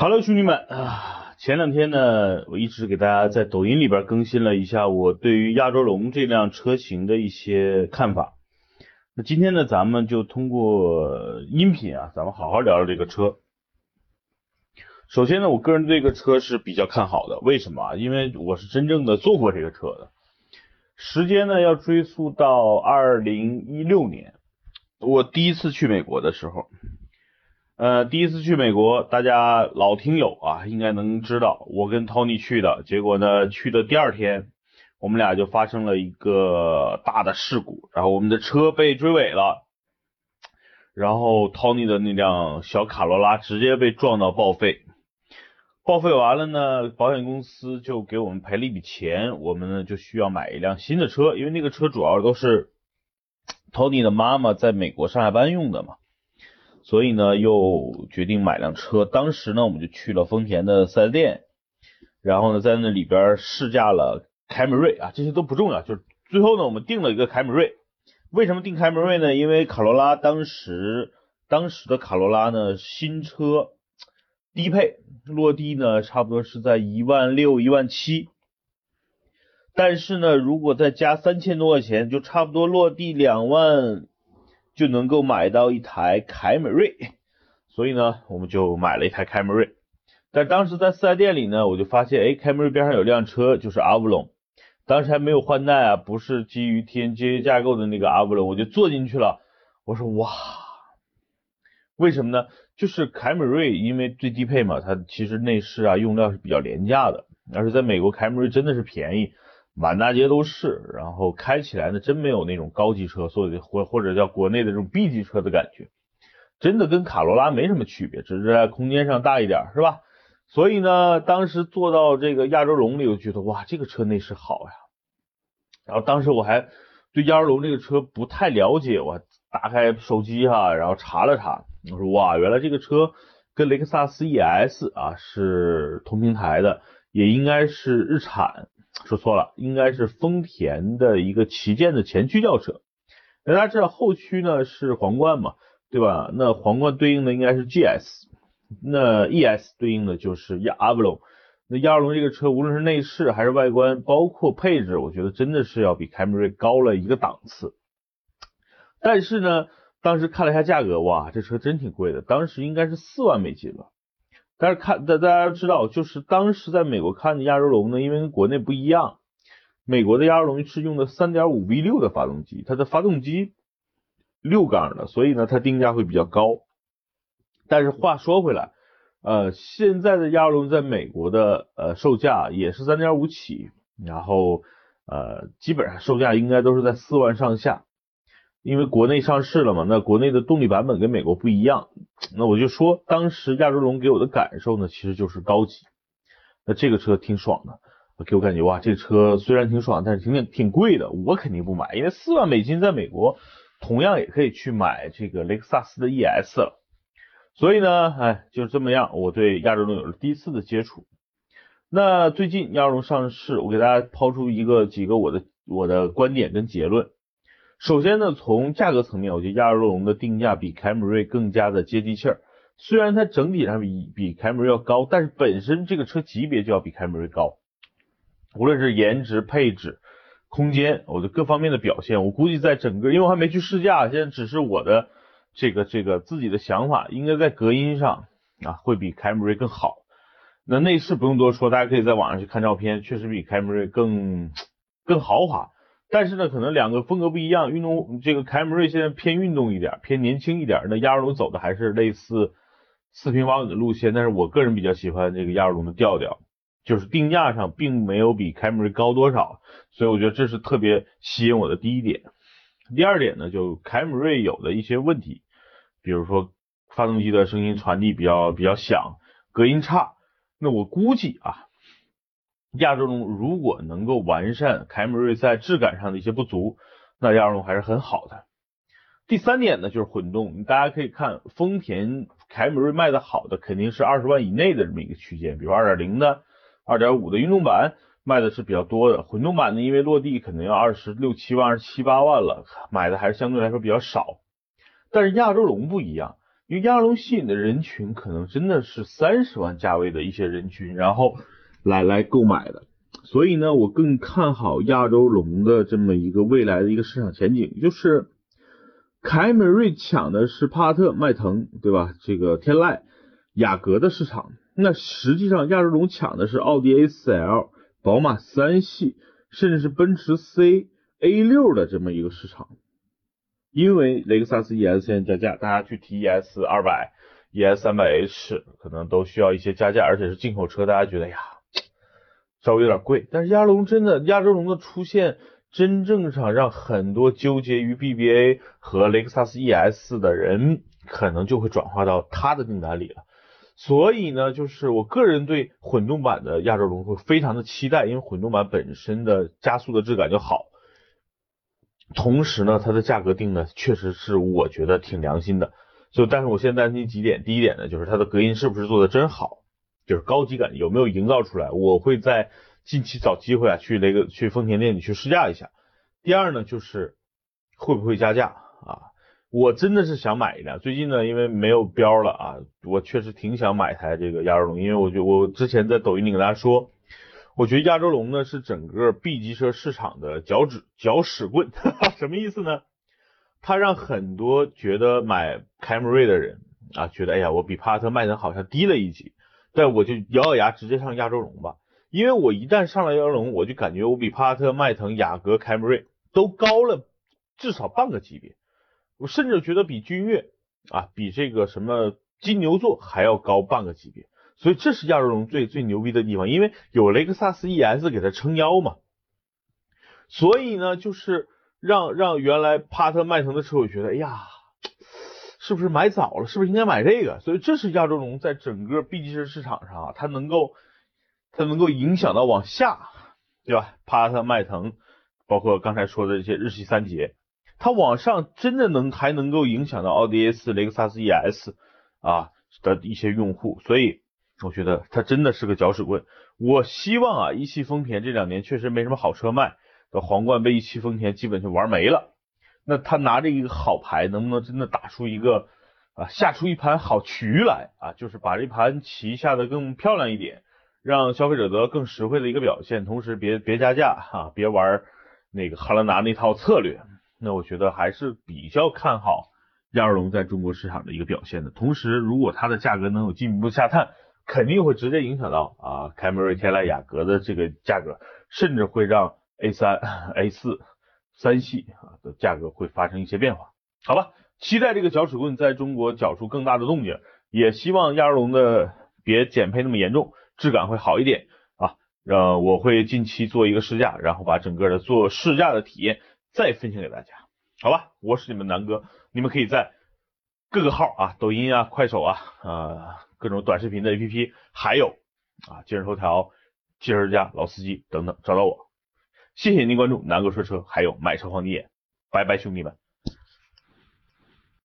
Hello，兄弟们啊！前两天呢，我一直给大家在抖音里边更新了一下我对于亚洲龙这辆车型的一些看法。那今天呢，咱们就通过音频啊，咱们好好聊聊这个车。首先呢，我个人对这个车是比较看好的，为什么啊？因为我是真正的坐过这个车的。时间呢，要追溯到二零一六年，我第一次去美国的时候。呃，第一次去美国，大家老听友啊，应该能知道，我跟 Tony 去的，结果呢，去的第二天，我们俩就发生了一个大的事故，然后我们的车被追尾了，然后 Tony 的那辆小卡罗拉直接被撞到报废，报废完了呢，保险公司就给我们赔了一笔钱，我们呢就需要买一辆新的车，因为那个车主要都是 Tony 的妈妈在美国上下班用的嘛。所以呢，又决定买辆车。当时呢，我们就去了丰田的四 S 店，然后呢，在那里边试驾了凯美瑞啊，这些都不重要，就是最后呢，我们定了一个凯美瑞。为什么定凯美瑞呢？因为卡罗拉当时当时的卡罗拉呢，新车低配落地呢，差不多是在一万六、一万七，但是呢，如果再加三千多块钱，就差不多落地两万。就能够买到一台凯美瑞，所以呢，我们就买了一台凯美瑞。但当时在四 S 店里呢，我就发现，哎，凯美瑞边上有辆车，就是阿布隆，当时还没有换代啊，不是基于 TNGA 架构的那个阿布隆，我就坐进去了。我说哇，为什么呢？就是凯美瑞因为最低配嘛，它其实内饰啊用料是比较廉价的，而且在美国凯美瑞真的是便宜。满大街都是，然后开起来呢，真没有那种高级车，所以或或者叫国内的这种 B 级车的感觉，真的跟卡罗拉没什么区别，只是在空间上大一点，是吧？所以呢，当时坐到这个亚洲龙里，我觉得哇，这个车内饰好呀。然后当时我还对亚洲龙这个车不太了解，我打开手机哈，然后查了查，我说哇，原来这个车跟雷克萨斯 ES 啊是同平台的，也应该是日产。说错了，应该是丰田的一个旗舰的前驱轿车。那大家知道后驱呢是皇冠嘛，对吧？那皇冠对应的应该是 GS，那 ES 对应的就是亚阿布隆。那亚阿龙这个车无论是内饰还是外观，包括配置，我觉得真的是要比凯美瑞高了一个档次。但是呢，当时看了一下价格，哇，这车真挺贵的，当时应该是四万美金吧。但是看大大家知道，就是当时在美国看的亚洲龙呢，因为跟国内不一样，美国的亚洲龙是用的三点五 V 六的发动机，它的发动机六缸的，所以呢它定价会比较高。但是话说回来，呃，现在的亚洲龙在美国的呃售价也是三点五起，然后呃基本上售价应该都是在四万上下。因为国内上市了嘛，那国内的动力版本跟美国不一样，那我就说当时亚洲龙给我的感受呢，其实就是高级。那这个车挺爽的，给我感觉哇，这车虽然挺爽，但是挺挺贵的，我肯定不买，因为四万美金在美国同样也可以去买这个雷克萨斯的 ES 了。所以呢，哎，就是这么样，我对亚洲龙有了第一次的接触。那最近亚洲龙上市，我给大家抛出一个几个我的我的观点跟结论。首先呢，从价格层面，我觉得亚洲龙的定价比凯美瑞更加的接地气儿。虽然它整体上比比凯美瑞要高，但是本身这个车级别就要比凯美瑞高。无论是颜值、配置、空间，我的各方面的表现，我估计在整个，因为我还没去试驾，现在只是我的这个这个自己的想法，应该在隔音上啊会比凯美瑞更好。那内饰不用多说，大家可以在网上去看照片，确实比凯美瑞更更豪华。但是呢，可能两个风格不一样。运动这个凯美瑞现在偏运动一点，偏年轻一点。那亚洲龙走的还是类似四平八稳的路线。但是我个人比较喜欢这个亚洲龙的调调，就是定价上并没有比凯美瑞高多少，所以我觉得这是特别吸引我的第一点。第二点呢，就凯美瑞有的一些问题，比如说发动机的声音传递比较比较响，隔音差。那我估计啊。亚洲龙如果能够完善凯美瑞在质感上的一些不足，那亚洲龙还是很好的。第三点呢，就是混动，大家可以看丰田凯美瑞卖的好的肯定是二十万以内的这么一个区间，比如二点零的、二点五的运动版卖的是比较多的，混动版呢因为落地可能要二十六七万、二十七八万了，买的还是相对来说比较少。但是亚洲龙不一样，因为亚洲龙吸引的人群可能真的是三十万价位的一些人群，然后来来购买的，所以呢，我更看好亚洲龙的这么一个未来的一个市场前景，就是凯美瑞抢的是帕萨特、迈腾，对吧？这个天籁、雅阁的市场，那实际上亚洲龙抢的是奥迪 A4L、宝马三系，甚至是奔驰 C、A6 的这么一个市场。因为雷克萨斯 ES 现在加价，大家去提 ES 二百、ES 三百 H 可能都需要一些加价，而且是进口车，大家觉得呀稍微有点贵。但是亚洲龙真的，亚洲龙的出现，真正上让很多纠结于 BBA 和雷克萨斯 ES 的人，可能就会转化到它的订单里了。所以呢，就是我个人对混动版的亚洲龙会非常的期待，因为混动版本身的加速的质感就好。同时呢，它的价格定的确实是我觉得挺良心的，就但是我现在担心几点，第一点呢，就是它的隔音是不是做的真好，就是高级感有没有营造出来，我会在近期找机会啊去那个去丰田店里去试驾一下。第二呢，就是会不会加价啊？我真的是想买一辆，最近呢因为没有标了啊，我确实挺想买台这个亚洲龙，因为我觉我之前在抖音里跟大家说。我觉得亚洲龙呢是整个 B 级车市场的脚趾搅屎棍，什么意思呢？它让很多觉得买凯美瑞的人啊，觉得哎呀，我比帕萨特、迈腾好像低了一级，但我就咬咬牙直接上亚洲龙吧，因为我一旦上了亚洲龙，我就感觉我比帕萨特、迈腾、雅阁、凯美瑞都高了至少半个级别，我甚至觉得比君越啊，比这个什么金牛座还要高半个级别。所以这是亚洲龙最最牛逼的地方，因为有雷克萨斯 ES 给它撑腰嘛。所以呢，就是让让原来帕萨特迈腾的车主觉得，哎呀，是不是买早了？是不是应该买这个？所以这是亚洲龙在整个 B 级车市场上啊，它能够它能够影响到往下，对吧？帕萨特迈腾，包括刚才说的这些日系三杰，它往上真的能还能够影响到奥迪 A 四、雷克萨斯 ES 啊的一些用户，所以。我觉得它真的是个搅屎棍。我希望啊，一汽丰田这两年确实没什么好车卖，的皇冠被一汽丰田基本就玩没了。那他拿着一个好牌，能不能真的打出一个啊，下出一盘好棋来啊？就是把这盘棋下的更漂亮一点，让消费者得到更实惠的一个表现，同时别别加价哈，别玩那个哈兰达那套策略。那我觉得还是比较看好亚洲龙在中国市场的一个表现的。同时，如果它的价格能有进一步下探，肯定会直接影响到啊，凯美瑞、天籁、雅阁的这个价格，甚至会让 A 三、A 四三系啊的价格会发生一些变化。好吧，期待这个搅屎棍在中国搅出更大的动静，也希望亚洲龙的别减配那么严重，质感会好一点啊。呃，我会近期做一个试驾，然后把整个的做试驾的体验再分享给大家。好吧，我是你们南哥，你们可以在各个号啊，抖音啊、快手啊，啊。各种短视频的 APP，还有啊，今日头条、汽车之家、老司机等等，找到我。谢谢您关注南哥说车，还有买车黄金眼，拜拜，兄弟们。